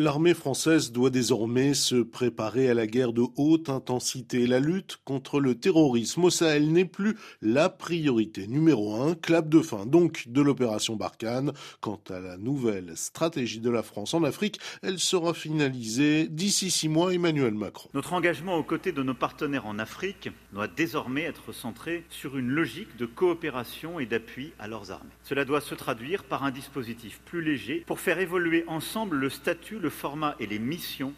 L'armée française doit désormais se préparer à la guerre de haute intensité. La lutte contre le terrorisme au Sahel n'est plus la priorité numéro un. Clap de fin donc de l'opération Barkhane. Quant à la nouvelle stratégie de la France en Afrique, elle sera finalisée d'ici six mois. Emmanuel Macron. Notre engagement aux côtés de nos partenaires en Afrique doit désormais être centré sur une logique de coopération et d'appui à leurs armées. Cela doit se traduire par un dispositif plus léger pour faire évoluer ensemble le statut le format et les missions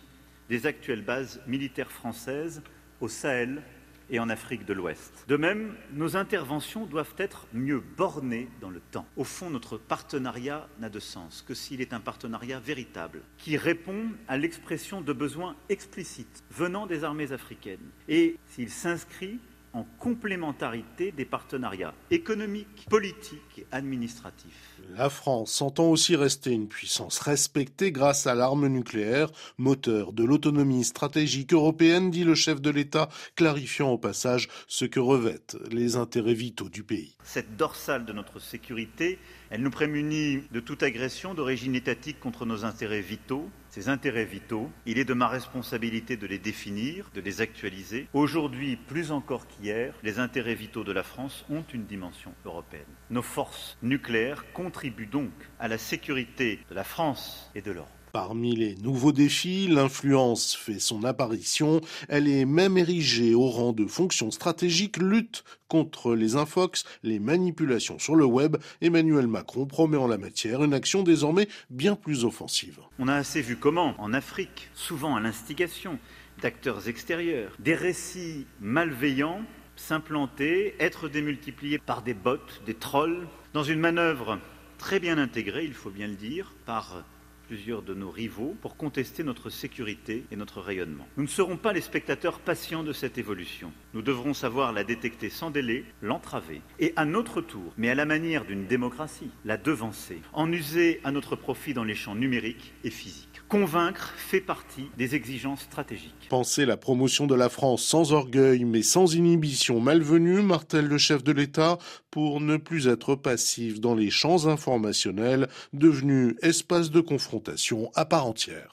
des actuelles bases militaires françaises au Sahel et en Afrique de l'Ouest. De même, nos interventions doivent être mieux bornées dans le temps. Au fond, notre partenariat n'a de sens que s'il est un partenariat véritable, qui répond à l'expression de besoins explicites venant des armées africaines, et s'il s'inscrit en complémentarité des partenariats économiques, politiques et administratifs. La France s'entend aussi rester une puissance respectée grâce à l'arme nucléaire, moteur de l'autonomie stratégique européenne, dit le chef de l'État, clarifiant au passage ce que revêtent les intérêts vitaux du pays. Cette dorsale de notre sécurité, elle nous prémunit de toute agression d'origine étatique contre nos intérêts vitaux, ces intérêts vitaux, il est de ma responsabilité de les définir, de les actualiser. Aujourd'hui, plus encore qu'hier, les intérêts vitaux de la France ont une dimension européenne. Nos forces nucléaires contribuent donc à la sécurité de la France et de l'Europe. Parmi les nouveaux défis, l'influence fait son apparition. Elle est même érigée au rang de fonction stratégique lutte contre les infox, les manipulations sur le web. Emmanuel Macron promet en la matière une action désormais bien plus offensive. On a assez vu comment, en Afrique, souvent à l'instigation d'acteurs extérieurs, des récits malveillants s'implanter, être démultipliés par des bots, des trolls, dans une manœuvre très bien intégrée, il faut bien le dire, par plusieurs de nos rivaux pour contester notre sécurité et notre rayonnement. Nous ne serons pas les spectateurs patients de cette évolution. Nous devrons savoir la détecter sans délai, l'entraver et à notre tour, mais à la manière d'une démocratie, la devancer, en user à notre profit dans les champs numériques et physiques. Convaincre fait partie des exigences stratégiques. Penser la promotion de la France sans orgueil mais sans inhibition malvenue, martèle le chef de l'État, pour ne plus être passif dans les champs informationnels devenus espaces de confrontation à part entière.